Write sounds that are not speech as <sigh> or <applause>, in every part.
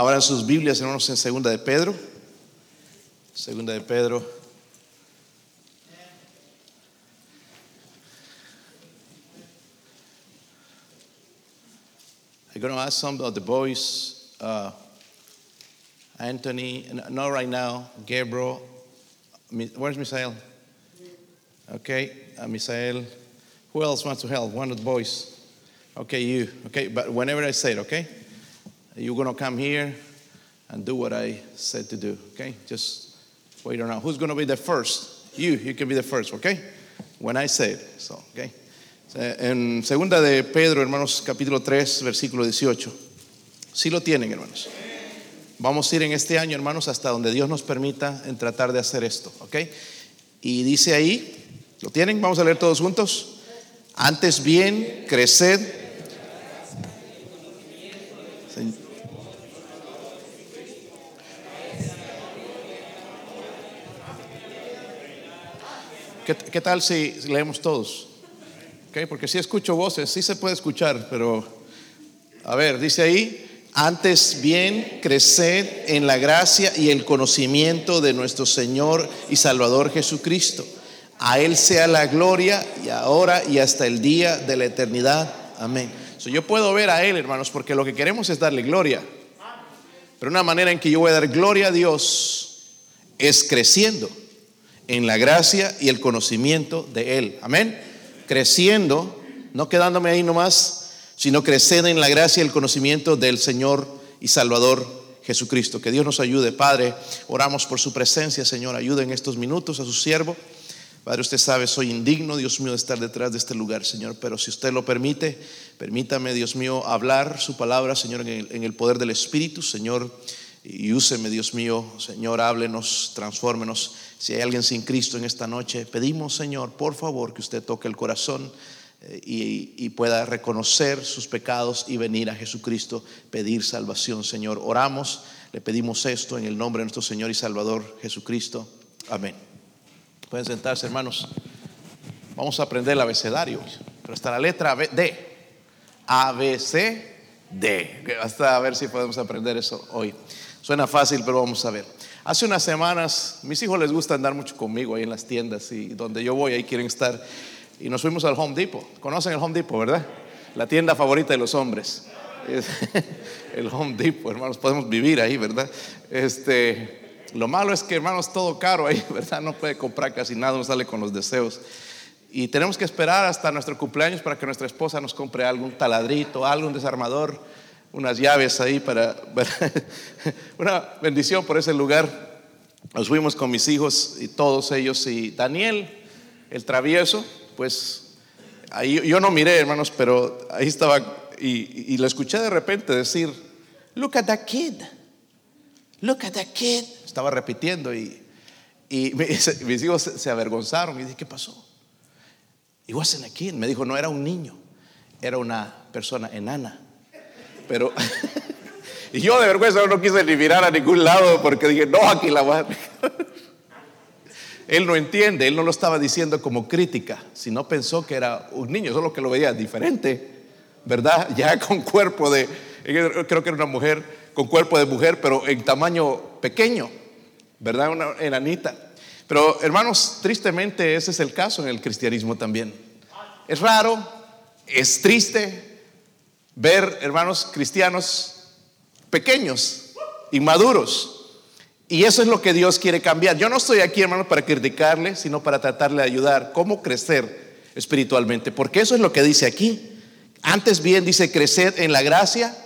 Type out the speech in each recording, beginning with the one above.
Abran sus Biblias, hermanos, en Segunda de Pedro. Segunda de Pedro. I'm going to ask some of the boys, uh, Anthony, not right now, Gabriel. Where's Misael? Okay, uh, Misael. Who else wants to help? One of the boys. Okay, you. Okay, but whenever I say it, okay? You're going to come here and do what I said to do, okay? Just wait around. Who's going to be the first? You, you can be the first, okay? When I say it, so, okay? En segunda de Pedro, hermanos, capítulo 3, versículo 18. Sí lo tienen, hermanos. Vamos a ir en este año, hermanos, hasta donde Dios nos permita en tratar de hacer esto, ¿ok? Y dice ahí, ¿lo tienen? Vamos a leer todos juntos. Antes bien, creced. ¿Qué, tal si leemos todos? ¿Ok? Porque si escucho voces, sí se puede escuchar, pero a ver, dice ahí, antes bien creced en la gracia y el conocimiento de nuestro Señor y Salvador Jesucristo. A Él sea la gloria y ahora y hasta el día de la eternidad. Amén. So, yo puedo ver a Él, hermanos, porque lo que queremos es darle gloria. Pero una manera en que yo voy a dar gloria a Dios es creciendo en la gracia y el conocimiento de Él. Amén. Creciendo, no quedándome ahí nomás, sino crecer en la gracia y el conocimiento del Señor y Salvador Jesucristo. Que Dios nos ayude, Padre. Oramos por su presencia, Señor. Ayude en estos minutos a su siervo. Padre, usted sabe, soy indigno, Dios mío, de estar detrás de este lugar, Señor. Pero si usted lo permite, permítame, Dios mío, hablar su palabra, Señor, en el, en el poder del Espíritu, Señor. Y úseme, Dios mío, Señor, háblenos, transfórmenos. Si hay alguien sin Cristo en esta noche, pedimos, Señor, por favor, que usted toque el corazón eh, y, pueda reconocer sus pecados y venir a Jesucristo, pedir salvación, Señor. Oramos, le pedimos esto en el nombre de nuestro Señor y Salvador Jesucristo. Amén. Pueden sentarse, hermanos. Vamos a aprender el abecedario, pero hasta la letra D. A, B, C, D. Hasta a ver si podemos aprender eso hoy. Suena fácil, pero vamos a ver. Hace unas semanas, mis hijos les gusta andar mucho conmigo ahí en las tiendas y donde yo voy, ahí quieren estar. Y nos fuimos al Home Depot. ¿Conocen el Home Depot, verdad? La tienda favorita de los hombres. Es <laughs> el Home Depot, hermanos, podemos vivir ahí, ¿verdad? Este, lo malo es que, hermanos, todo caro ahí, <laughs> ¿verdad? No puede comprar casi nada, uno sale con los deseos. Y tenemos que esperar hasta nuestro cumpleaños para que nuestra esposa nos compre algo, un taladrito, algo, un desarmador, unas llaves ahí para, <laughs> una bendición por ese lugar. Nos fuimos con mis hijos y todos ellos y Daniel, el travieso, pues ahí yo no miré, hermanos, pero ahí estaba y, y lo escuché de repente decir, look at that kid, look at that kid. Estaba repitiendo y, y <laughs> mis hijos se, avergonzaron y dije, ¿qué pasó? It wasn't a kid. Me dijo, no era un niño, era una persona enana. Pero, <laughs> y yo de vergüenza no quise ni mirar a ningún lado porque dije, no, aquí la voy a <laughs> Él no entiende, él no lo estaba diciendo como crítica, sino pensó que era un niño, solo que lo veía diferente, ¿verdad? <laughs> Ya con cuerpo de, creo que era una mujer con cuerpo de mujer, pero en tamaño pequeño, ¿verdad? Una enanita. Pero hermanos, tristemente ese es el caso en el cristianismo también. Es raro, es triste ver hermanos cristianos pequeños, inmaduros. Y eso es lo que Dios quiere cambiar. Yo no estoy aquí, hermanos, para criticarle, sino para tratarle de ayudar. ¿Cómo crecer espiritualmente? Porque eso es lo que dice aquí. Antes bien dice crecer en la gracia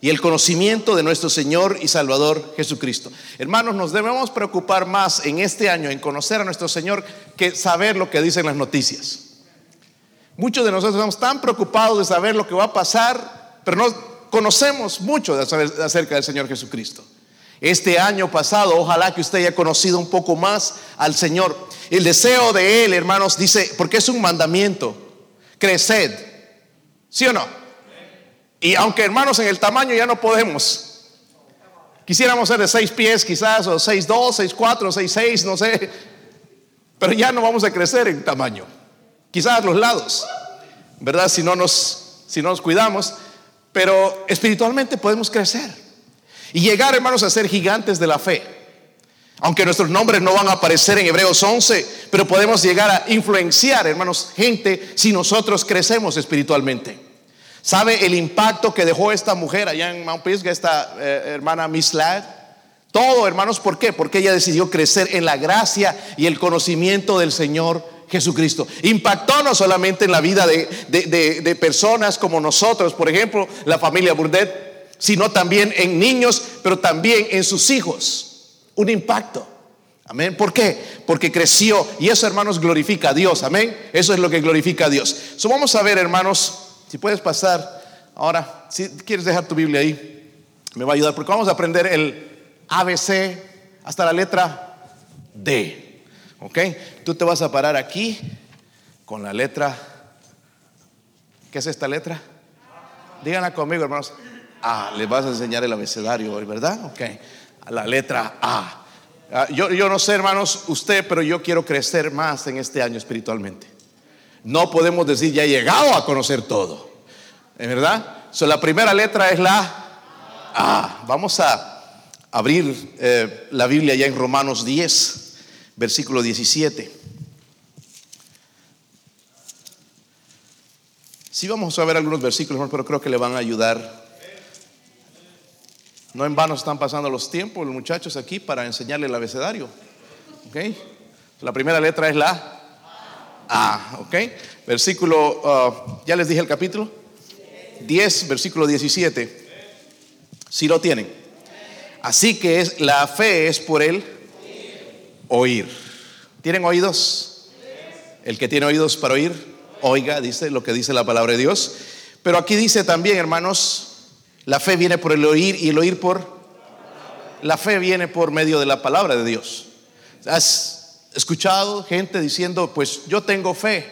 y el conocimiento de nuestro Señor y Salvador Jesucristo. Hermanos, nos debemos preocupar más en este año en conocer a nuestro Señor que saber lo que dicen las noticias. Muchos de nosotros estamos tan preocupados de saber lo que va a pasar, pero no conocemos mucho de saber acerca del Señor Jesucristo. Este año pasado, ojalá que usted haya conocido un poco más al Señor. El deseo de Él, hermanos, dice, porque es un mandamiento, creced. ¿Sí o no? Y aunque hermanos en el tamaño ya no podemos. Quisiéramos ser de seis pies quizás, o seis dos, seis cuatro, seis seis, no sé. Pero ya no vamos a crecer en tamaño. Quizás los lados, ¿verdad? Si no nos, si no nos cuidamos. Pero espiritualmente podemos crecer. y llegar, hermanos, a ser gigantes de la fe. Aunque nuestros nombres no van a aparecer en Hebreos 11, pero podemos llegar a influenciar, hermanos, gente si nosotros crecemos espiritualmente. ¿Sabe el impacto que dejó esta mujer allá en Mount Pisgah, esta eh, hermana Miss Ladd? Todo, hermanos, ¿por qué? Porque ella decidió crecer en la gracia y el conocimiento del Señor Jesucristo. Impactó no solamente en la vida de, de personas como nosotros, por ejemplo, la familia Burdett, sino también en niños, pero también en sus hijos. Un impacto. Amén. ¿Por qué? Porque creció y eso, hermanos, glorifica a Dios. Amén. Eso es lo que glorifica a Dios. So, vamos a ver, hermanos, si puedes pasar ahora, si quieres dejar tu Biblia ahí, me va a ayudar porque vamos a aprender el ABC hasta la letra D. ¿Ok? Tú te vas a parar aquí con la letra. ¿Qué es esta letra? Díganla conmigo, hermanos. A. Les vas a enseñar el abecedario hoy, ¿verdad? Ok. la letra A. Ah, yo, no sé, hermanos, usted, pero yo quiero crecer más en este año espiritualmente. No podemos decir ya he llegado a conocer todo. ¿Es verdad? So, la primera letra es la A. Vamos a abrir eh, la Biblia ya en Romanos 10, versículo 17. Sí vamos a ver algunos versículos, pero creo que le van a ayudar no en vano están pasando los tiempos los muchachos aquí para enseñarle el abecedario. ¿Ok? La primera letra es la A. ¿Ok? Versículo, uh, ya les dije el capítulo. 10, versículo 17. Si lo tienen. Así que es, la fe es por el oír. ¿Tienen oídos? El que tiene oídos para oír, oiga, dice lo que dice la palabra de Dios. Pero aquí dice también, hermanos, la fe viene por el oír y el oír por... La fe viene por medio de la palabra de Dios. ¿Has escuchado gente diciendo, pues yo tengo fe,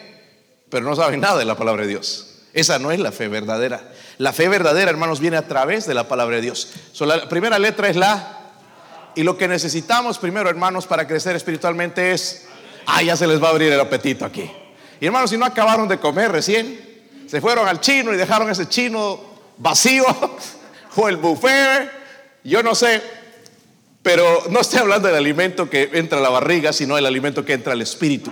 pero no saben nada de la palabra de Dios? Esa no es la fe verdadera. La fe verdadera, hermanos, viene a través de la palabra de Dios. la primera letra es la... Y lo que necesitamos primero, hermanos, para crecer espiritualmente es... Ah, ya se les va a abrir el apetito aquí. Y hermanos, si no acabaron de comer recién, se fueron al chino y dejaron ese chino vacío <laughs> o el buffet, yo no sé, pero no estoy hablando del alimento que entra a la barriga, sino el alimento que entra al espíritu.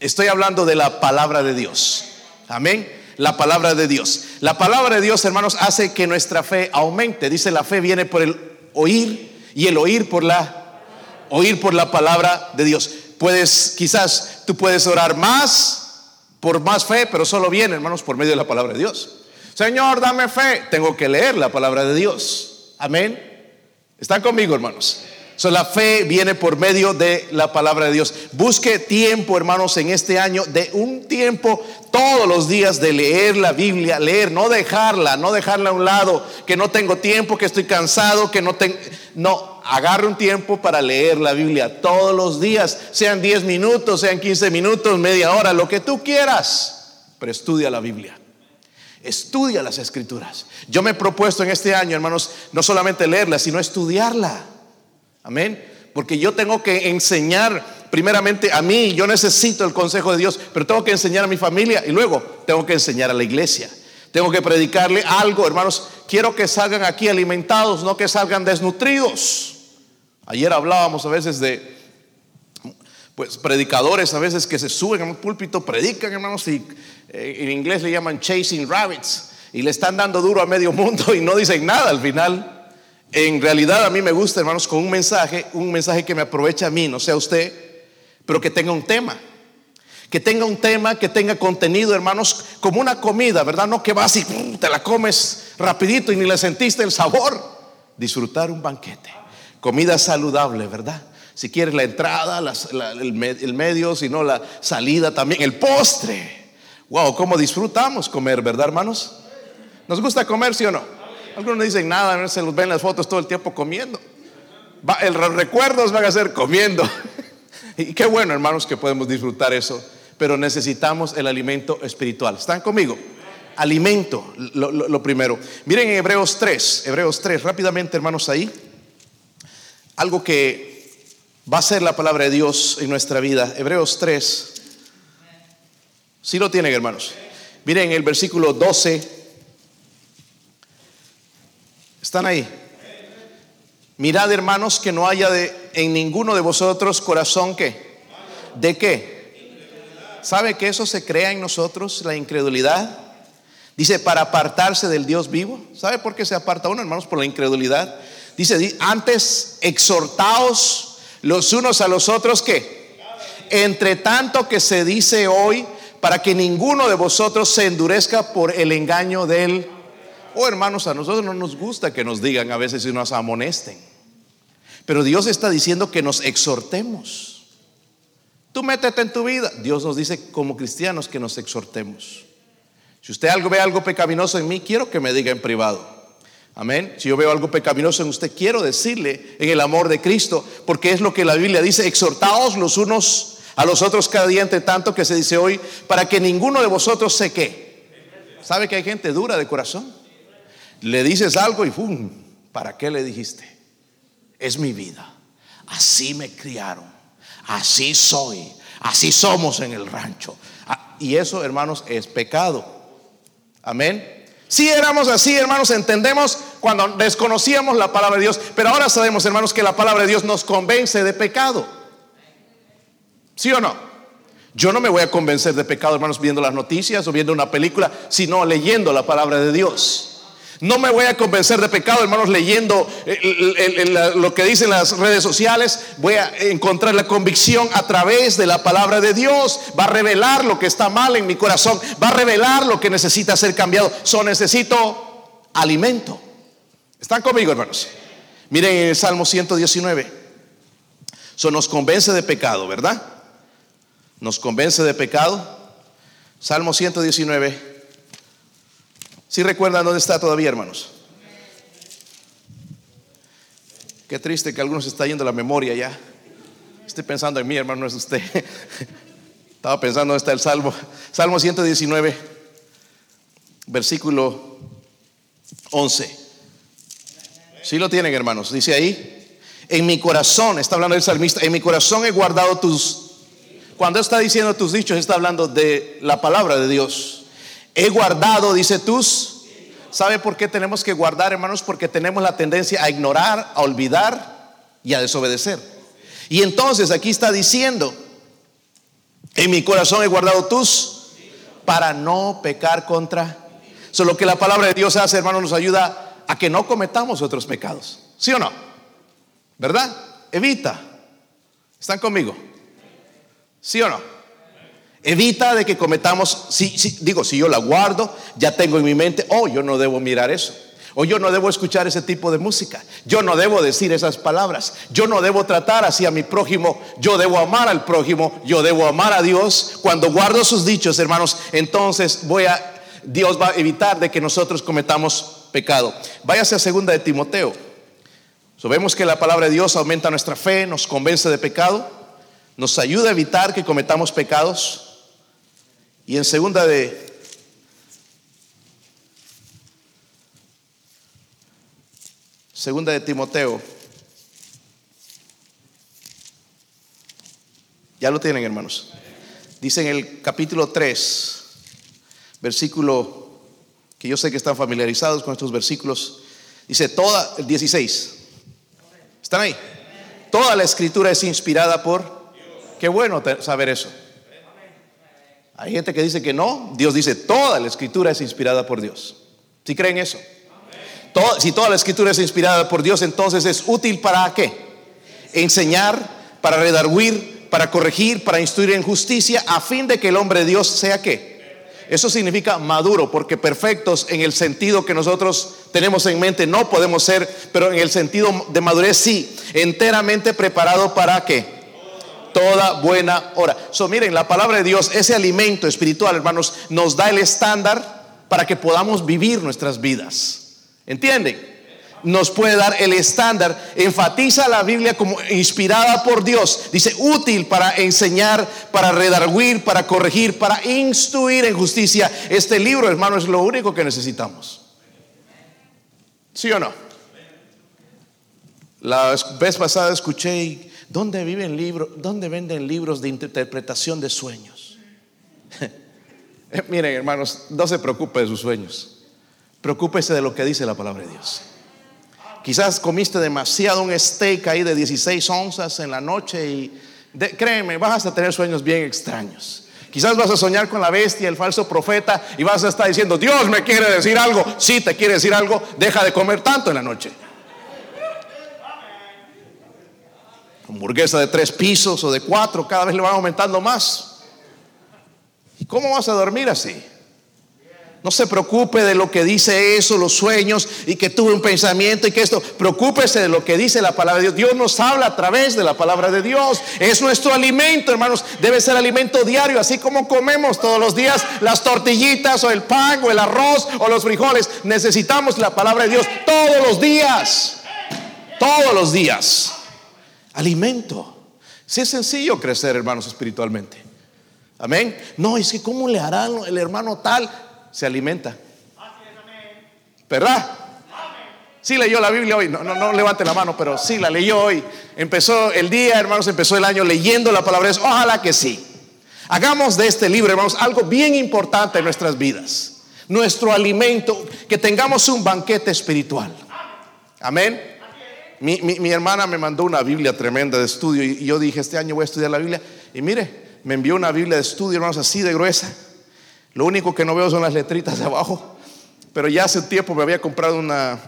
Estoy hablando de la palabra de Dios. Amén. La palabra de Dios. La palabra de Dios, hermanos, hace que nuestra fe aumente. Dice, la fe viene por el oír y el oír por la oír por la palabra de Dios. Puedes, quizás tú puedes orar más por más fe, pero solo viene, hermanos, por medio de la palabra de Dios. Señor, dame fe. Tengo que leer la palabra de Dios. Amén. ¿Están conmigo, hermanos? So, la fe viene por medio de la palabra de Dios. Busque tiempo, hermanos, en este año, de un tiempo todos los días de leer la Biblia, leer, no dejarla, no dejarla a un lado, que no tengo tiempo, que estoy cansado, que no tengo... No, agarre un tiempo para leer la Biblia todos los días, sean 10 minutos, sean 15 minutos, media hora, lo que tú quieras, pero estudia la Biblia. Estudia las escrituras. Yo me he propuesto en este año, hermanos, no solamente leerla, sino estudiarla. Amén. Porque yo tengo que enseñar primeramente a mí, yo necesito el consejo de Dios, pero tengo que enseñar a mi familia y luego tengo que enseñar a la iglesia. Tengo que predicarle algo, hermanos. Quiero que salgan aquí alimentados, no que salgan desnutridos. Ayer hablábamos a veces de pues predicadores a veces que se suben a un púlpito, predican, hermanos, y eh, en inglés le llaman chasing rabbits y le están dando duro a medio mundo y no dicen nada al final. En realidad a mí me gusta, hermanos, con un mensaje, un mensaje que me aprovecha a mí, no sea usted, pero que tenga un tema. Que tenga un tema, que tenga contenido, hermanos, como una comida, ¿verdad? No que vas y te la comes rapidito y ni le sentiste el sabor. Disfrutar un banquete. Comida saludable, ¿verdad? Si quieres la entrada, el, el medio, si no la salida también, el postre. Wow, cómo disfrutamos comer, ¿verdad, hermanos? ¿Nos gusta comer, sí o no? Algunos no dicen nada, se los ven las fotos todo el tiempo comiendo. el, los recuerdos van a ser comiendo. <laughs> y qué bueno, hermanos, que podemos disfrutar eso. Pero necesitamos el alimento espiritual. ¿Están conmigo? Alimento, lo, primero. Miren en Hebreos 3, Hebreos 3, rápidamente, hermanos, ahí. Algo que va a ser la palabra de Dios en nuestra vida. Hebreos 3. Si lo tienen, hermanos. Miren el versículo 12. ¿Están ahí? Mirad, hermanos, que no haya en ninguno de vosotros corazón que. ¿De qué? ¿Sabe que eso se crea en nosotros, la incredulidad? Dice, para apartarse del Dios vivo. ¿Sabe por qué se aparta uno, hermanos? Por la incredulidad. Dice, antes exhortaos los unos a los otros que, entre tanto que se dice hoy, para que ninguno de vosotros se endurezca por el engaño del... Oh hermanos, a nosotros no nos gusta que nos digan a veces y nos amonesten. Pero Dios está diciendo que nos exhortemos. Tú métete en tu vida. Dios nos dice como cristianos que nos exhortemos. Si usted algo ve algo pecaminoso en mí, quiero que me diga en privado. Amén. Si yo veo algo pecaminoso en usted, quiero decirle en el amor de Cristo, porque es lo que la Biblia dice, exhortaos los unos a los otros cada día entre tanto que se dice hoy, para que ninguno de vosotros se qué. ¿Sabe que hay gente dura de corazón? Le dices algo y ¡pum! ¿Para qué le dijiste? Es mi vida. Así me criaron. Así soy. Así somos en el rancho. Ah, y eso, hermanos, es pecado. Amén. Si éramos así, hermanos, entendemos cuando desconocíamos la palabra de Dios, pero ahora sabemos, hermanos, que la palabra de Dios nos convence de pecado. ¿Sí o no? Yo no me voy a convencer de pecado, hermanos, viendo las noticias o viendo una película, sino leyendo la palabra de Dios. No me voy a convencer de pecado, hermanos, leyendo lo que dicen las redes sociales. Voy a encontrar la convicción a través de la palabra de Dios. Va a revelar lo que está mal en mi corazón. Va a revelar lo que necesita ser cambiado. So necesito alimento. ¿Están conmigo, hermanos? Miren el Salmo 119. Eso nos convence de pecado, ¿verdad? nos convence de pecado. Salmo 119. Si recuerdan dónde está todavía, hermanos? Qué triste que algunos está yendo la memoria ya. Estoy pensando en mí, hermano, no es usted. <laughs> Estaba pensando dónde está el Salmo. Salmo 119, versículo 11. Si lo tienen, hermanos. Dice ahí, en mi corazón, está hablando el salmista, en mi corazón he guardado tus cuando está diciendo tus dichos, está hablando de la palabra de Dios. He guardado, dice tus. ¿Sabe por qué tenemos que guardar, hermanos? Porque tenemos la tendencia a ignorar, a olvidar y a desobedecer. Y entonces aquí está diciendo, en mi corazón he guardado tus para no pecar contra. Solo que la palabra de Dios hace, hermanos, nos ayuda a que no cometamos otros pecados. ¿Sí o no? ¿Verdad? Evita. ¿Están conmigo? ¿Sí o no? Evita de que cometamos, si, digo, si yo la guardo, ya tengo en mi mente, oh, yo no debo mirar eso. O yo no debo escuchar ese tipo de música. Yo no debo decir esas palabras. Yo no debo tratar así a mi prójimo. Yo debo amar al prójimo. Yo debo amar a Dios. Cuando guardo sus dichos, hermanos, entonces voy a, Dios va a evitar de que nosotros cometamos pecado. Váyase a segunda de Timoteo. Sabemos que la palabra de Dios aumenta nuestra fe, nos convence de pecado nos ayuda a evitar que cometamos pecados. Y en segunda de Segunda de Timoteo. Ya lo tienen, hermanos. Dice en el capítulo 3, versículo que yo sé que están familiarizados con estos versículos. Dice toda el 16. ¿Están ahí? Toda la escritura es inspirada por Qué bueno saber eso. Hay gente que dice que no. Dios dice, toda la escritura es inspirada por Dios. ¿Sí creen eso? si toda la escritura es inspirada por Dios, entonces es útil para qué? Enseñar, para redarguir, para corregir, para instruir en justicia, a fin de que el hombre de Dios sea qué? Eso significa maduro, porque perfectos en el sentido que nosotros tenemos en mente no podemos ser, pero en el sentido de madurez sí, enteramente preparado para qué? Toda buena hora. So, miren, la palabra de Dios, ese alimento espiritual, hermanos, nos da el estándar para que podamos vivir nuestras vidas. ¿Entienden? Nos puede dar el estándar. Enfatiza la Biblia como inspirada por Dios. Dice útil para enseñar, para redarguir, para corregir, para instruir en justicia. Este libro, hermano, es lo único que necesitamos. ¿Sí o no? La vez pasada escuché ¿Dónde viven libros? ¿Dónde venden libros de interpretación de sueños? <laughs> Miren, hermanos, no se preocupe de sus sueños. Preocúpese de lo que dice la palabra de Dios. Quizás comiste demasiado un steak ahí de 16 onzas en la noche y créeme, vas a tener sueños bien extraños. Quizás vas a soñar con la bestia, el falso profeta, y vas a estar diciendo, Dios me quiere decir algo. Si te quiere decir algo, deja de comer tanto en la noche. Hamburguesa de tres pisos o de cuatro, cada vez le van aumentando más. ¿Y cómo vas a dormir así? No se preocupe de lo que dice eso, los sueños y que tuve un pensamiento y que esto. Preocúpese de lo que dice la palabra de Dios. Dios nos habla a través de la palabra de Dios. Es nuestro alimento, hermanos. Debe ser alimento diario, así como comemos todos los días las tortillitas o el pan o el arroz o los frijoles. Necesitamos la palabra de Dios todos los días. Todos los días. Alimento. Si es sencillo crecer, hermanos, espiritualmente. Amén. No, es que ¿cómo le harán el hermano tal? se alimenta. ¿Verdad? Sí leyó la Biblia hoy, no, levante la mano, pero sí la leyó hoy. Empezó el día, hermanos, empezó el año leyendo la palabra. Ojalá que sí. Hagamos de este libro, hermanos, algo bien importante en nuestras vidas. Nuestro alimento, que tengamos un banquete espiritual. Amén. Mi, mi, hermana me mandó una Biblia tremenda de estudio y yo dije, este año voy a estudiar la Biblia. Y mire, me envió una Biblia de estudio, hermanos, así de gruesa. Lo único que no veo son las letritas de abajo. Pero ya hace tiempo me había comprado una,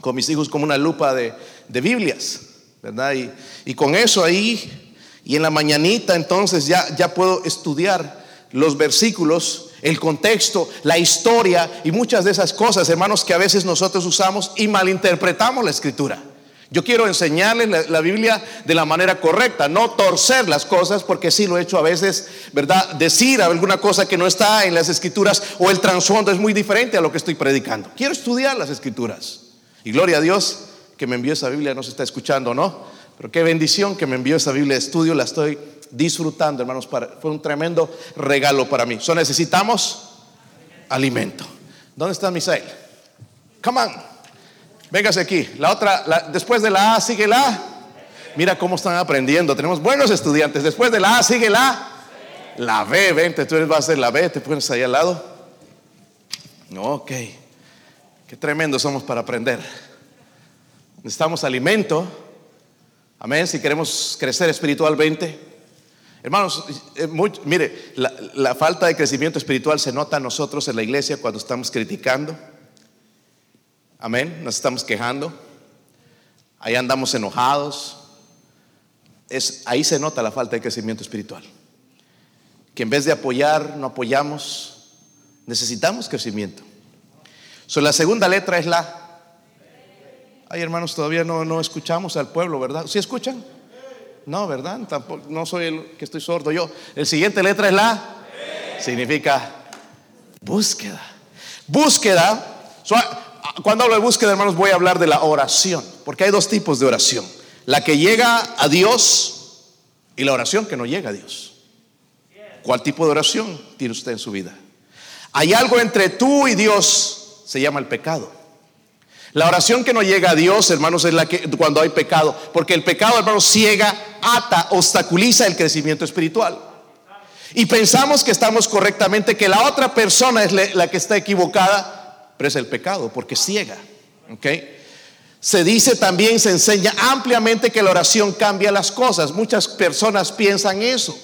con mis hijos, como una lupa de, Biblias, ¿verdad? Y, y, con eso ahí, y en la mañanita entonces ya, ya puedo estudiar los versículos, el contexto, la historia y muchas de esas cosas, hermanos, que a veces nosotros usamos y malinterpretamos la escritura. Yo quiero enseñarles la, Biblia de la manera correcta, no torcer las cosas, porque sí lo he hecho a veces, ¿verdad? Decir alguna cosa que no está en las escrituras o el trasfondo es muy diferente a lo que estoy predicando. Quiero estudiar las escrituras. Y gloria a Dios que me envió esa Biblia, no se está escuchando, ¿no? Pero qué bendición que me envió esa Biblia de estudio, la estoy disfrutando, hermanos. fue un tremendo regalo para mí. So necesitamos alimento. ¿Dónde está Misael? Come on. Véngase aquí. La otra, después de la A sigue la. Mira cómo están aprendiendo. Tenemos buenos estudiantes. Después de la A sigue la La B. Vente, tú vas a ser la B. Te pones ahí al lado. Ok. Qué tremendo somos para aprender. Necesitamos alimento. Amén. Si queremos crecer espiritualmente. Hermanos, eh, mire, la, la falta de crecimiento espiritual se nota a nosotros en la iglesia cuando estamos criticando Amén. Nos estamos quejando. Ahí andamos enojados. Es, ahí se nota la falta de crecimiento espiritual. Que en vez de apoyar, no apoyamos. Necesitamos crecimiento. So, la segunda letra es la. Ay, hermanos, todavía no, no escuchamos al pueblo, ¿verdad? ¿Sí escuchan? No, ¿verdad? Tampoco, no soy el que estoy sordo yo. El siguiente letra es la. Significa búsqueda. Búsqueda cuando hablo de búsqueda, hermanos, voy a hablar de la oración, porque hay dos tipos de oración. La que llega a Dios y la oración que no llega a Dios. ¿Cuál tipo de oración tiene usted en su vida? Hay algo entre tú y Dios, se llama el pecado. La oración que no llega a Dios, hermanos, es la que cuando hay pecado, porque el pecado, hermanos, ciega, ata, obstaculiza el crecimiento espiritual. Y pensamos que estamos correctamente, que la otra persona es la que está equivocada, pero es el pecado porque ciega. Se dice también, se enseña ampliamente que la oración cambia las cosas. Muchas personas piensan eso.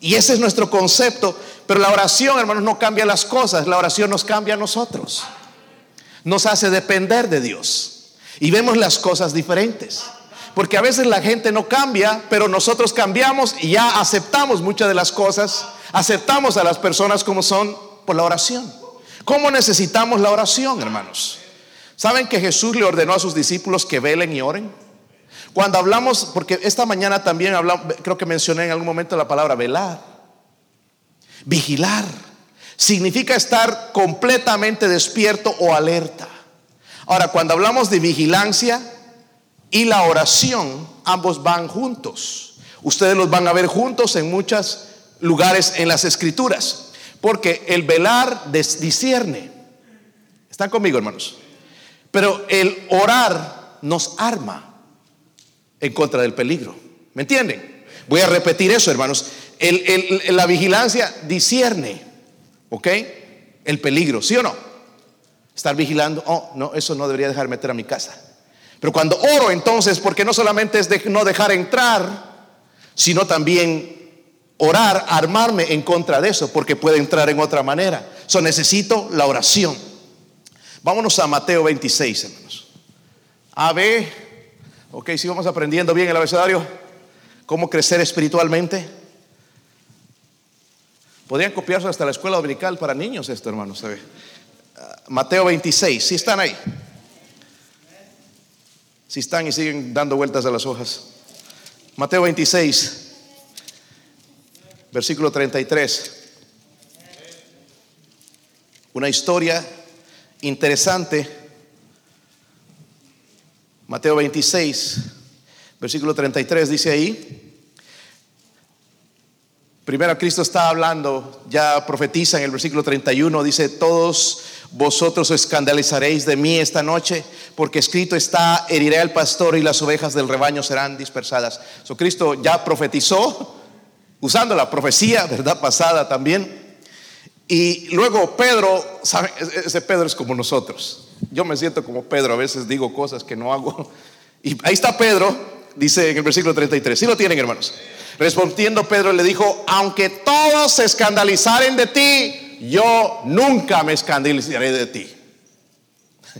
Y ese es nuestro concepto. Pero la oración, hermanos, no cambia las cosas. La oración nos cambia a nosotros. Nos hace depender de Dios. Y vemos las cosas diferentes. Porque a veces la gente no cambia, pero nosotros cambiamos y ya aceptamos muchas de las cosas. Aceptamos a las personas como son por la oración. ¿Cómo necesitamos la oración, hermanos? ¿Saben que Jesús le ordenó a sus discípulos que velen y oren? Cuando hablamos, porque esta mañana también hablamos, creo que mencioné en algún momento la palabra velar, vigilar, significa estar completamente despierto o alerta. Ahora, cuando hablamos de vigilancia y la oración, ambos van juntos. Ustedes los van a ver juntos en muchos lugares en las escrituras. Porque el velar discierne. ¿Están conmigo, hermanos? Pero el orar nos arma en contra del peligro. ¿Me entienden? Voy a repetir eso, hermanos. la vigilancia discierne, ¿ok? El peligro, ¿sí o no? Estar vigilando, oh, no, eso no debería dejar meter a mi casa. Pero cuando oro entonces, porque no solamente es de no dejar entrar, sino también orar, armarme en contra de eso, porque puede entrar en otra manera. So necesito la oración. Vámonos a Mateo 26, hermanos. A, B. Ok, si vamos aprendiendo bien el abecedario, cómo crecer espiritualmente. Podrían copiarse hasta la escuela dominical para niños esto, hermanos. Mateo 26, si están ahí. Si están y siguen dando vueltas a las hojas. Mateo 26, versículo 33. Una historia interesante. Mateo 26, versículo 33 dice ahí. Primero Cristo está hablando, ya profetiza en el versículo 31, dice, todos vosotros escandalizaréis de mí esta noche, porque escrito está, heriré al pastor y las ovejas del rebaño serán dispersadas. So, Cristo ya profetizó, usando la profecía, ¿verdad? Pasada también. Y luego Pedro, ¿sabe? ese Pedro es como nosotros. Yo me siento como Pedro, a veces digo cosas que no hago. Y ahí está Pedro, dice en el versículo 33. Si lo tienen, hermanos? Respondiendo Pedro le dijo, aunque todos se escandalizaren de ti, yo nunca me escandalizaré de ti.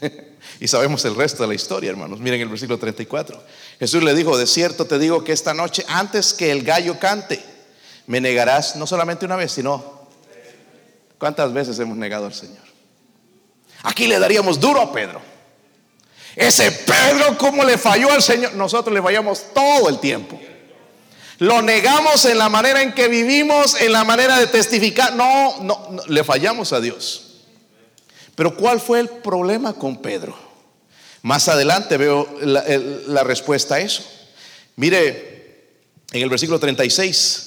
<laughs> y sabemos el resto de la historia, hermanos. Miren el versículo 34. Jesús le dijo, de cierto te digo que esta noche, antes que el gallo cante, me negarás no solamente una vez, sino... ¿Cuántas veces hemos negado al Señor? Aquí le daríamos duro a Pedro. Ese Pedro, ¿cómo le falló al Señor? Nosotros le fallamos todo el tiempo. Lo negamos en la manera en que vivimos, en la manera de testificar. No, no, le fallamos a Dios. Pero ¿cuál fue el problema con Pedro? Más adelante veo la, la respuesta a eso. Mire, en el versículo 36.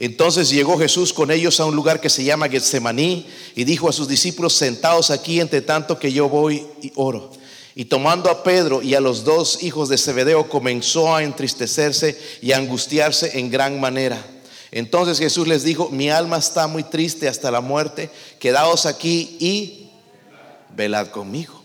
Entonces llegó Jesús con ellos a un lugar que se llama Getsemaní y dijo a sus discípulos, sentados aquí entre tanto que yo voy y oro. Y tomando a Pedro y a los dos hijos de Zebedeo, comenzó a entristecerse y a angustiarse en gran manera. Entonces Jesús les dijo, mi alma está muy triste hasta la muerte, quedaos aquí y velad conmigo.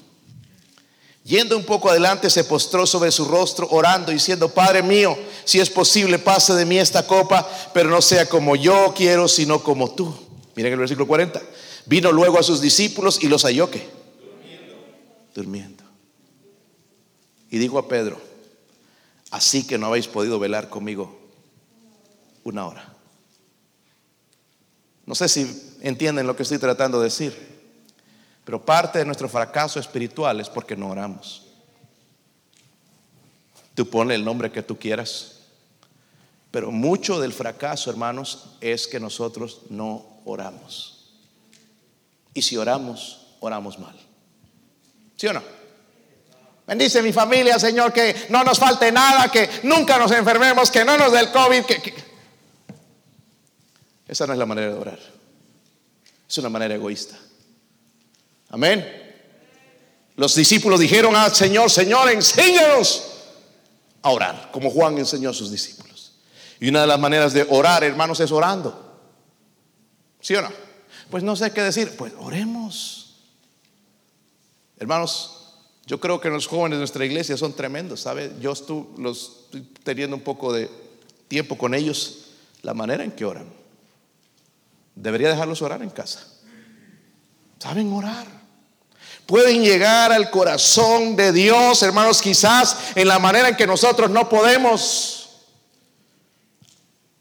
Yendo un poco adelante, se postró sobre su rostro, orando, diciendo, Padre mío, si es posible, pase de mí esta copa, pero no sea como yo quiero, sino como tú. Miren el versículo 40. Vino luego a sus discípulos y los halló que durmiendo. durmiendo. Y dijo a Pedro, así que no habéis podido velar conmigo una hora. No sé si entienden lo que estoy tratando de decir, pero parte de nuestro fracaso espiritual es porque no oramos. Tú pones el nombre que tú quieras, pero mucho del fracaso, hermanos, es que nosotros no oramos. Y si oramos, oramos mal. ¿Sí o no? Bendice mi familia, Señor, que no nos falte nada, que nunca nos enfermemos, que no nos dé el COVID. Que, Esa no es la manera de orar. Es una manera egoísta. Amén. Los discípulos dijeron al Señor, Señor, enséñanos a orar, como Juan enseñó a sus discípulos. Y una de las maneras de orar, hermanos, es orando. ¿Sí o no? Pues no sé qué decir. Pues oremos. Hermanos, yo creo que los jóvenes de nuestra iglesia son tremendos, ¿sabe? Yo los, estoy teniendo un poco de tiempo con ellos, la manera en que oran. Debería dejarlos orar en casa. Saben orar. Pueden llegar al corazón de Dios, hermanos, quizás en la manera en que nosotros no podemos.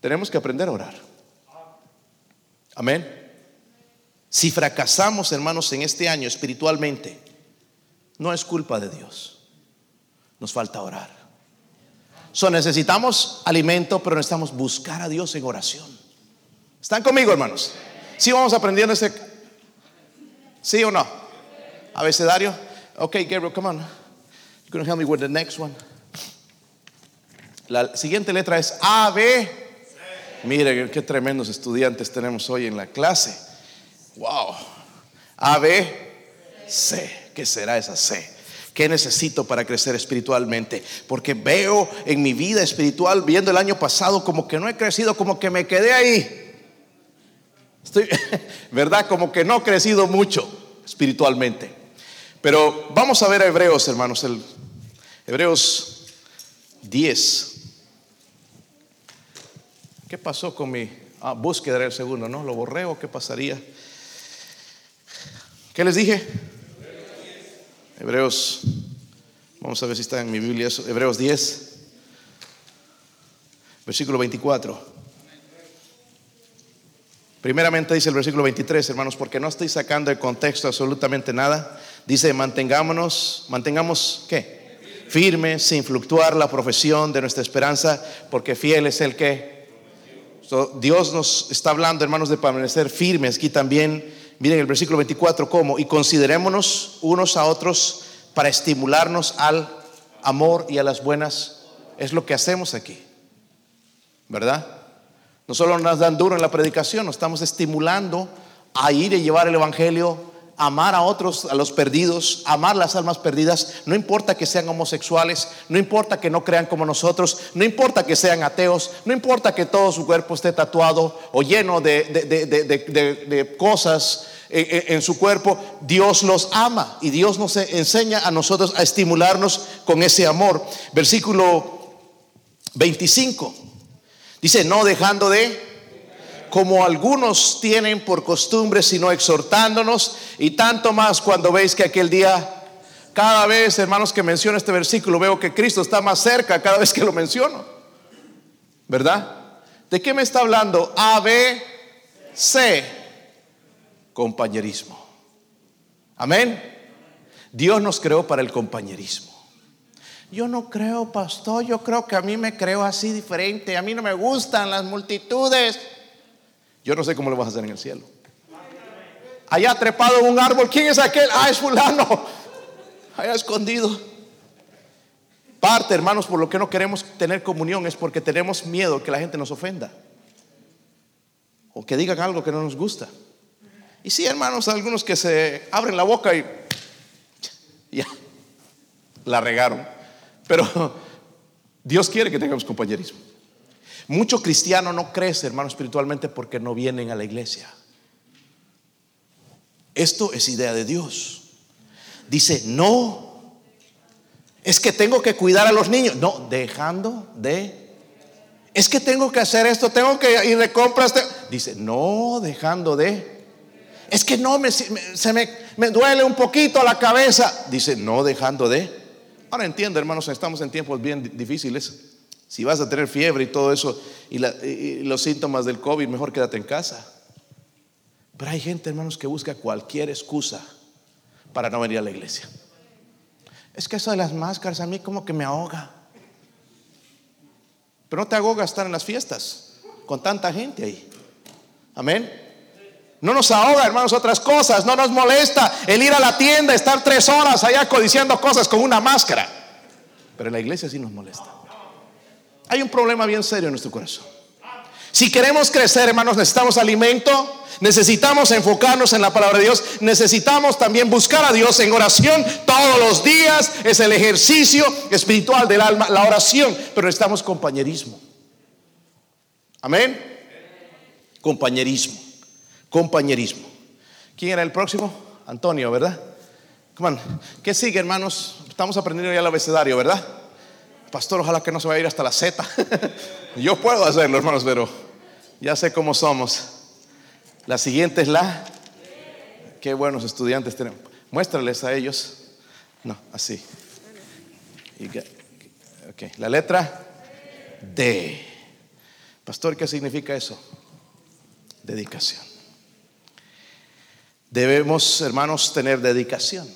Tenemos que aprender a orar. Amén. Si fracasamos, hermanos, en este año espiritualmente, no es culpa de Dios. Nos falta orar. So, necesitamos alimento, pero necesitamos buscar a Dios en oración. ¿Están conmigo, hermanos? ¿Sí vamos aprendiendo ese? ¿Sí o no? ¿Abecedario? Ok, Gabriel, come on. You're going to help me with the next one. La siguiente letra es A, B. Mire qué tremendos estudiantes tenemos hoy en la clase. Wow. A, B, C. ¿Qué será esa C? ¿Qué necesito para crecer espiritualmente? Porque veo en mi vida espiritual, viendo el año pasado, como que no he crecido, como que me quedé ahí. Estoy, <laughs> ¿verdad? Como que no he crecido mucho espiritualmente. Pero vamos a ver a Hebreos, hermanos, el, Hebreos 10. ¿Qué pasó con mi ah, búsqueda del segundo? ¿No? ¿Lo borré o qué pasaría? ¿Qué les dije? Hebreos, vamos a ver si está en mi Biblia eso. Hebreos 10, versículo 24. Primeramente dice el versículo 23, hermanos, porque no estoy sacando de contexto absolutamente nada. Dice, mantengámonos, mantengamos, ¿qué? Firme, sin fluctuar la profesión de nuestra esperanza, porque fiel es el que. Dios nos está hablando, hermanos, de permanecer firmes. Aquí también, miren el versículo 24, ¿cómo? Y considerémonos unos a otros para estimularnos al amor y a las buenas. Es lo que hacemos aquí, ¿verdad? No solo nos dan duro en la predicación, nos estamos estimulando a ir y llevar el Evangelio, amar a otros, a los perdidos, amar las almas perdidas. No importa que sean homosexuales, no importa que no crean como nosotros, no importa que sean ateos, no importa que todo su cuerpo esté tatuado o lleno de, cosas en, su cuerpo, Dios los ama y Dios nos enseña a nosotros a estimularnos con ese amor. Versículo 25. Dice, no dejando de, como algunos tienen por costumbre, sino exhortándonos, y tanto más cuando veis que aquel día, cada vez, hermanos, que menciono este versículo, veo que Cristo está más cerca cada vez que lo menciono. ¿Verdad? ¿De qué me está hablando? A, B, C. Compañerismo. Amén. Dios nos creó para el compañerismo. Yo no creo, pastor, yo creo que a mí me creo así diferente. A mí no me gustan las multitudes. Yo no sé cómo lo vas a hacer en el cielo. Allá trepado en un árbol, ¿quién es aquel? Ah, es fulano. Allá escondido. Parte, hermanos, por lo que no queremos tener comunión es porque tenemos miedo que la gente nos ofenda. O que digan algo que no nos gusta. Y sí, hermanos, algunos que se abren la boca y <laughs> ya, la regaron. Pero <laughs> Dios quiere que tengamos compañerismo. Mucho cristiano no crece, hermano, espiritualmente porque no vienen a la iglesia. Esto es idea de Dios. Dice, no, es que tengo que cuidar a los niños. No, dejando de... Es que tengo que hacer esto, tengo que ir de compras. Dice, no, dejando de... Es que no, me, se me, me duele un poquito la cabeza. Dice, no, dejando de... Ahora entiendo, hermanos, estamos en tiempos bien difíciles. Si vas a tener fiebre y todo eso y, los síntomas del COVID, mejor quédate en casa. Pero hay gente, hermanos, que busca cualquier excusa para no venir a la iglesia. Es que eso de las máscaras a mí como que me ahoga. Pero no te ahoga estar en las fiestas con tanta gente ahí. Amén. No nos ahoga, hermanos, otras cosas. No nos molesta el ir a la tienda, estar tres horas allá codiciando cosas con una máscara. Pero en la iglesia sí nos molesta. Hay un problema bien serio en nuestro corazón. Si queremos crecer, hermanos, necesitamos alimento, necesitamos enfocarnos en la palabra de Dios, necesitamos también buscar a Dios en oración todos los días. Es el ejercicio espiritual del alma, la oración, pero necesitamos compañerismo. Amén. Compañerismo compañerismo. ¿Quién era el próximo? Antonio, ¿verdad? Come ¿Qué sigue, hermanos? Estamos aprendiendo ya el abecedario, ¿verdad? Pastor, ojalá que no se vaya a ir hasta la Z. <laughs> Yo puedo hacerlo, hermanos, pero ya sé cómo somos. La siguiente es la. Qué buenos estudiantes tenemos. Muéstrales a ellos. No, así. Ok, la letra D. Pastor, ¿qué significa eso? Dedicación. Debemos, hermanos, tener dedicación.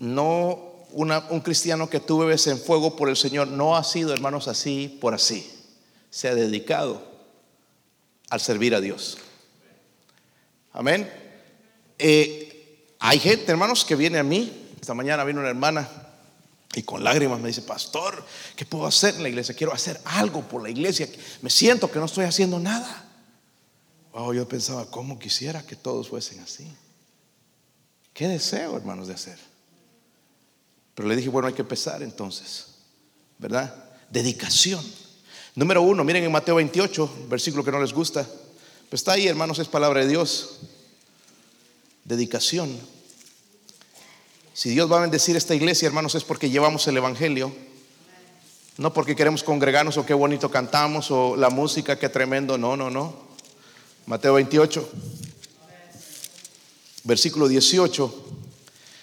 No un cristiano que tú bebes en fuego por el Señor no ha sido, hermanos, así por así. Se ha dedicado al servir a Dios. Amén. Eh, hay gente, hermanos, que viene a mí. Esta mañana vino una hermana y con lágrimas me dice, pastor, ¿qué puedo hacer en la iglesia? Quiero hacer algo por la iglesia. Me siento que no estoy haciendo nada. Oh, yo pensaba, ¿cómo quisiera que todos fuesen así? ¿Qué deseo, hermanos, de hacer? Pero le dije, bueno, hay que empezar entonces, ¿verdad? Dedicación. Número uno, miren en Mateo 28, versículo que no les gusta. Pues está ahí, hermanos, es palabra de Dios. Dedicación. Si Dios va a bendecir esta iglesia, hermanos, es porque llevamos el Evangelio. No porque queremos congregarnos o qué bonito cantamos o la música, qué tremendo. No, no, no. Mateo 28, versículo 18,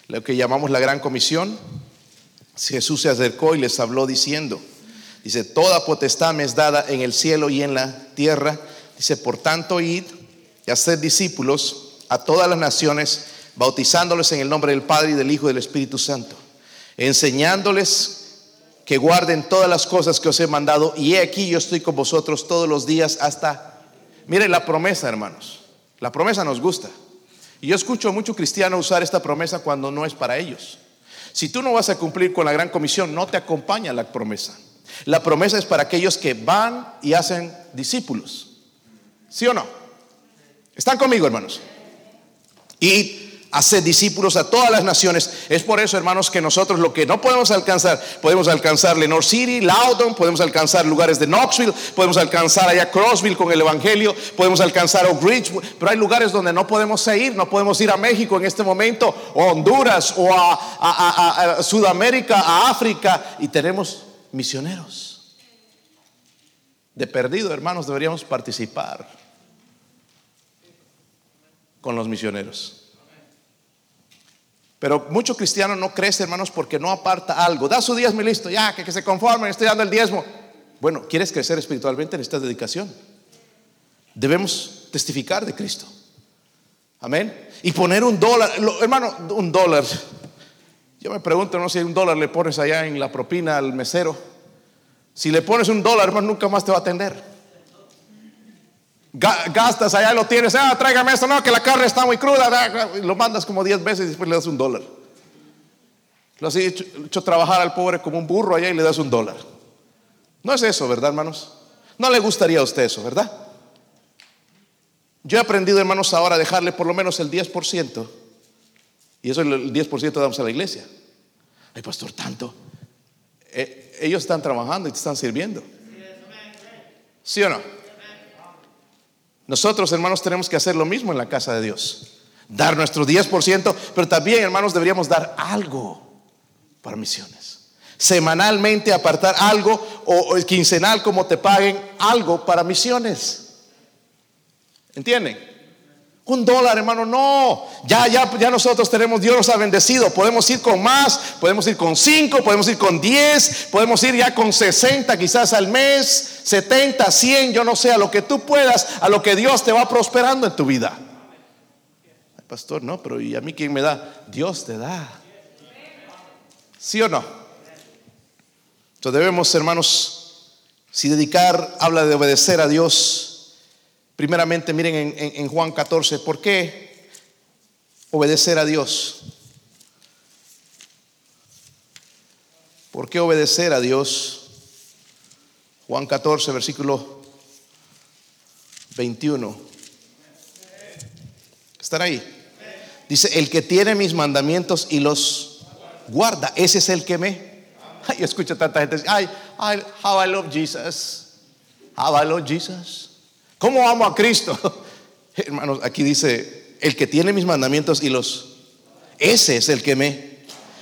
lo que llamamos la gran comisión. Jesús se acercó y les habló diciendo, dice, toda potestad me es dada en el cielo y en la tierra. Dice, por tanto, id y haced discípulos a todas las naciones, bautizándoles en el nombre del Padre y del Hijo y del Espíritu Santo, enseñándoles que guarden todas las cosas que os he mandado, y he aquí yo estoy con vosotros todos los días hasta... Miren la promesa, hermanos. La promesa nos gusta. Y yo escucho a muchos cristianos usar esta promesa cuando no es para ellos. Si tú no vas a cumplir con la gran comisión, no te acompaña la promesa. La promesa es para aquellos que van y hacen discípulos. ¿Sí o no? ¿Están conmigo, hermanos? Y hacer discípulos a todas las naciones. Es por eso, hermanos, que nosotros lo que no podemos alcanzar, podemos alcanzar Lenore City, Loudon, podemos alcanzar lugares de Knoxville, podemos alcanzar allá Crossville con el Evangelio, podemos alcanzar Oak Ridge, pero hay lugares donde no podemos ir, no podemos ir a México en este momento, o a Honduras, o a, a Sudamérica, a África, y tenemos misioneros. De perdido, hermanos, deberíamos participar con los misioneros. Pero mucho cristiano no crece, hermanos, porque no aparta algo. Da su diezmo y listo, ya, que, se conformen, estoy dando el diezmo. Bueno, ¿quieres crecer espiritualmente? Necesitas dedicación. Debemos testificar de Cristo. Amén. Y poner un dólar, hermano, un dólar. Yo me pregunto, no sé, un dólar le pones allá en la propina al mesero. Si le pones un dólar, hermano, nunca más te va a atender. Gastas allá lo tienes, ah, tráigame esto, no, que la carne está muy cruda, lo mandas como 10 veces y después le das un dólar. Lo has hecho, trabajar al pobre como un burro allá y le das un dólar. No es eso, ¿verdad, hermanos? No le gustaría a usted eso, ¿verdad? Yo he aprendido, hermanos, ahora a dejarle por lo menos el 10%. Y eso el 10% damos a la iglesia. Ay, pastor, tanto. Eh, ellos están trabajando y te están sirviendo. ¿Sí o no? Nosotros, hermanos, tenemos que hacer lo mismo en la casa de Dios. Dar nuestro 10%, pero también, hermanos, deberíamos dar algo para misiones. Semanalmente apartar algo o el quincenal como te paguen algo para misiones. ¿Entienden? Un dólar, hermano, no. Ya, ya, ya nosotros tenemos, Dios nos ha bendecido. Podemos ir con más, podemos ir con cinco, podemos ir con diez, podemos ir ya con 60 quizás al mes, 70, 100, yo no sé, a lo que tú puedas, a lo que Dios te va prosperando en tu vida. pastor, no, pero ¿y a mí quién me da? Dios te da. ¿Sí o no? Entonces debemos, hermanos, si dedicar habla de obedecer a Dios Primeramente, miren en, Juan 14, ¿por qué obedecer a Dios? ¿Por qué obedecer a Dios? Juan 14, versículo 21. ¿Están ahí? Dice, el que tiene mis mandamientos y los guarda, ese es el que me... Ay, escucho tanta gente, ay, ay, how I love Jesus. How I love Jesus. ¿Cómo amo a Cristo? <laughs> Hermanos, aquí dice, el que tiene mis mandamientos y los... Ese es el que me...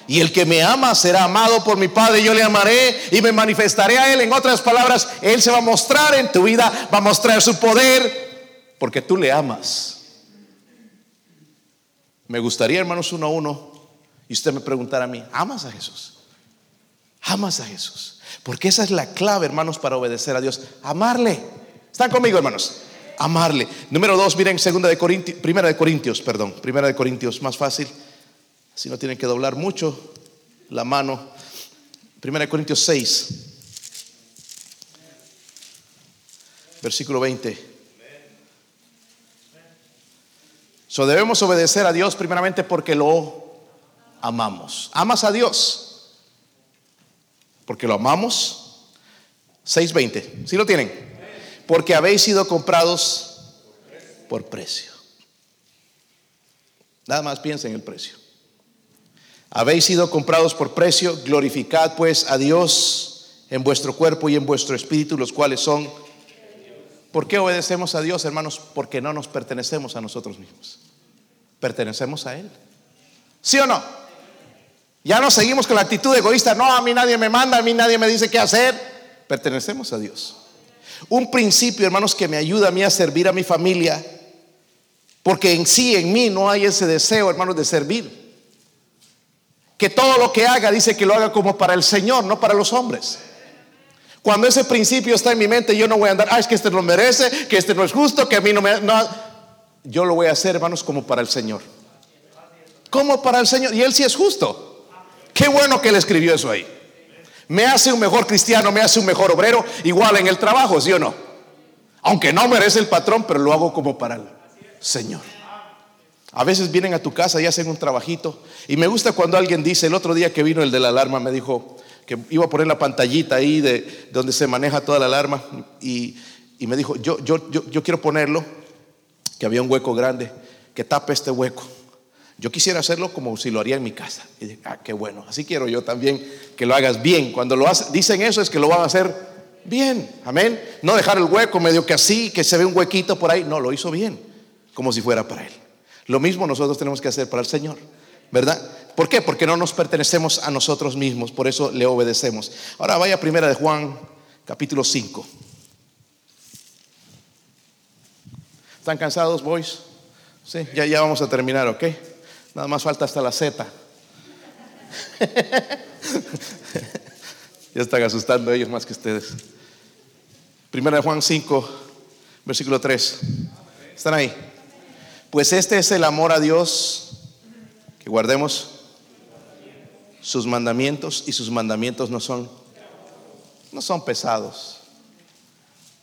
Y el que me ama será amado por mi Padre, yo le amaré y me manifestaré a Él. En otras palabras, Él se va a mostrar en tu vida, va a mostrar su poder, porque tú le amas. Me gustaría, hermanos, uno a uno, y usted me preguntara a mí, ¿amas a Jesús? ¿Amas a Jesús? Porque esa es la clave, hermanos, para obedecer a Dios. Amarle. ¿Están conmigo, hermanos? Amarle. Número dos, miren, segunda de Corintios, primera de Corintios, perdón, primera de Corintios, más fácil. Si no tienen que doblar mucho la mano. Primera de Corintios 6, versículo 20. So debemos obedecer a Dios primeramente porque lo amamos. ¿Amas a Dios? Porque lo amamos. 6.20. ¿Sí lo tienen? Porque habéis sido comprados por precio. Nada más piensa en el precio. Habéis sido comprados por precio, glorificad pues a Dios en vuestro cuerpo y en vuestro espíritu, los cuales son... ¿Por qué obedecemos a Dios, hermanos? Porque no nos pertenecemos a nosotros mismos. Pertenecemos a Él. ¿Sí o no? Ya no seguimos con la actitud egoísta, no, a mí nadie me manda, a mí nadie me dice qué hacer. Pertenecemos a Dios. Un principio, hermanos, que me ayuda a mí a servir a mi familia, porque en sí, en mí, no hay ese deseo, hermanos, de servir. Que todo lo que haga, dice que lo haga como para el Señor, no para los hombres. Cuando ese principio está en mi mente, yo no voy a andar, ah, es que este no merece, que este no es justo, que a mí no me... No. Yo lo voy a hacer, hermanos, como para el Señor. Como para el Señor. Y Él sí es justo. Qué bueno que él escribió eso ahí. Me hace un mejor cristiano, me hace un mejor obrero, igual en el trabajo, ¿sí o no? Aunque no merece el patrón, pero lo hago como para el Señor. A veces vienen a tu casa y hacen un trabajito. Y me gusta cuando alguien dice, el otro día que vino el de la alarma, me dijo que iba a poner la pantallita ahí de donde se maneja toda la alarma. Y, me dijo, yo, yo, yo, yo quiero ponerlo, que había un hueco grande, que tape este hueco. Yo quisiera hacerlo como si lo haría en mi casa. Y dije, ah, qué bueno. Así quiero yo también que lo hagas bien. Cuando lo dicen eso es que lo van a hacer bien. Amén. No dejar el hueco medio que así, que se ve un huequito por ahí. No, lo hizo bien, como si fuera para él. Lo mismo nosotros tenemos que hacer para el Señor. ¿Verdad? ¿Por qué? Porque no nos pertenecemos a nosotros mismos, por eso le obedecemos. Ahora vaya primera de Juan, capítulo 5. ¿Están cansados, boys? Sí, ya, ya vamos a terminar, ¿ok? Nada más falta hasta la Z. <laughs> ya están asustando ellos más que ustedes. Primera de Juan 5, versículo 3. ¿Están ahí? Pues este es el amor a Dios, que guardemos sus mandamientos y sus mandamientos no son no son pesados.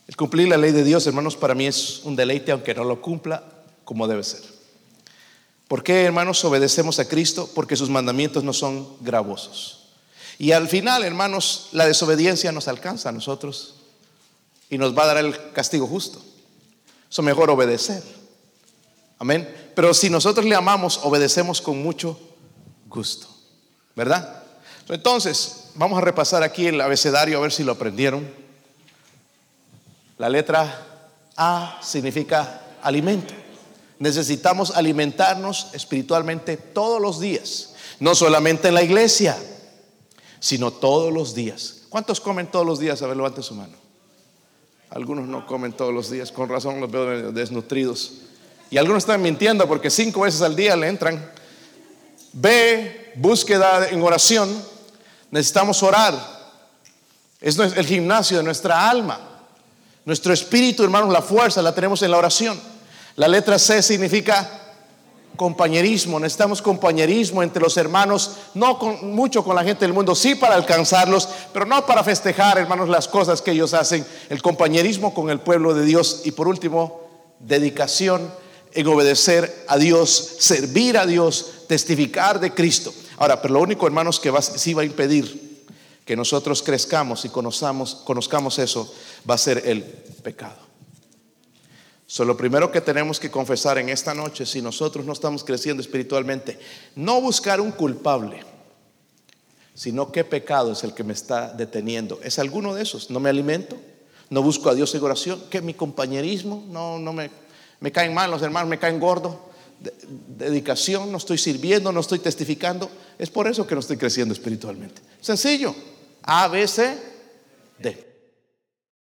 El cumplir la ley de Dios, hermanos, para mí es un deleite aunque no lo cumpla como debe ser. ¿Por qué, hermanos, obedecemos a Cristo? Porque sus mandamientos no son gravosos. Y al final, hermanos, la desobediencia nos alcanza a nosotros y nos va a dar el castigo justo. Es mejor obedecer. Amén. Pero si nosotros le amamos, obedecemos con mucho gusto. ¿Verdad? Entonces, vamos a repasar aquí el abecedario a ver si lo aprendieron. La letra A significa alimento necesitamos alimentarnos espiritualmente todos los días, no solamente en la iglesia, sino todos los días. ¿Cuántos comen todos los días? A ver, levante su mano. Algunos no comen todos los días, con razón los veo desnutridos. Y algunos están mintiendo porque cinco veces al día le entran. Ve, búsqueda en oración. Necesitamos orar. Es el gimnasio de nuestra alma. Nuestro espíritu, hermanos, la fuerza la tenemos en la oración. La letra C significa compañerismo, necesitamos compañerismo entre los hermanos, no con, mucho con la gente del mundo, sí para alcanzarlos, pero no para festejar, hermanos, las cosas que ellos hacen, el compañerismo con el pueblo de Dios y por último, dedicación en obedecer a Dios, servir a Dios, testificar de Cristo. Ahora, pero lo único, hermanos, que va, sí va a impedir que nosotros crezcamos y conozcamos, conozcamos eso, va a ser el pecado. So, lo primero que tenemos que confesar en esta noche, si nosotros no estamos creciendo espiritualmente, no buscar un culpable, sino qué pecado es el que me está deteniendo. ¿Es alguno de esos? ¿No me alimento? ¿No busco a Dios en oración? ¿Qué mi compañerismo? No, no me, me caen mal, los hermanos me caen gordo. dedicación, no estoy sirviendo, no estoy testificando. Es por eso que no estoy creciendo espiritualmente. Sencillo. A, B, C, D.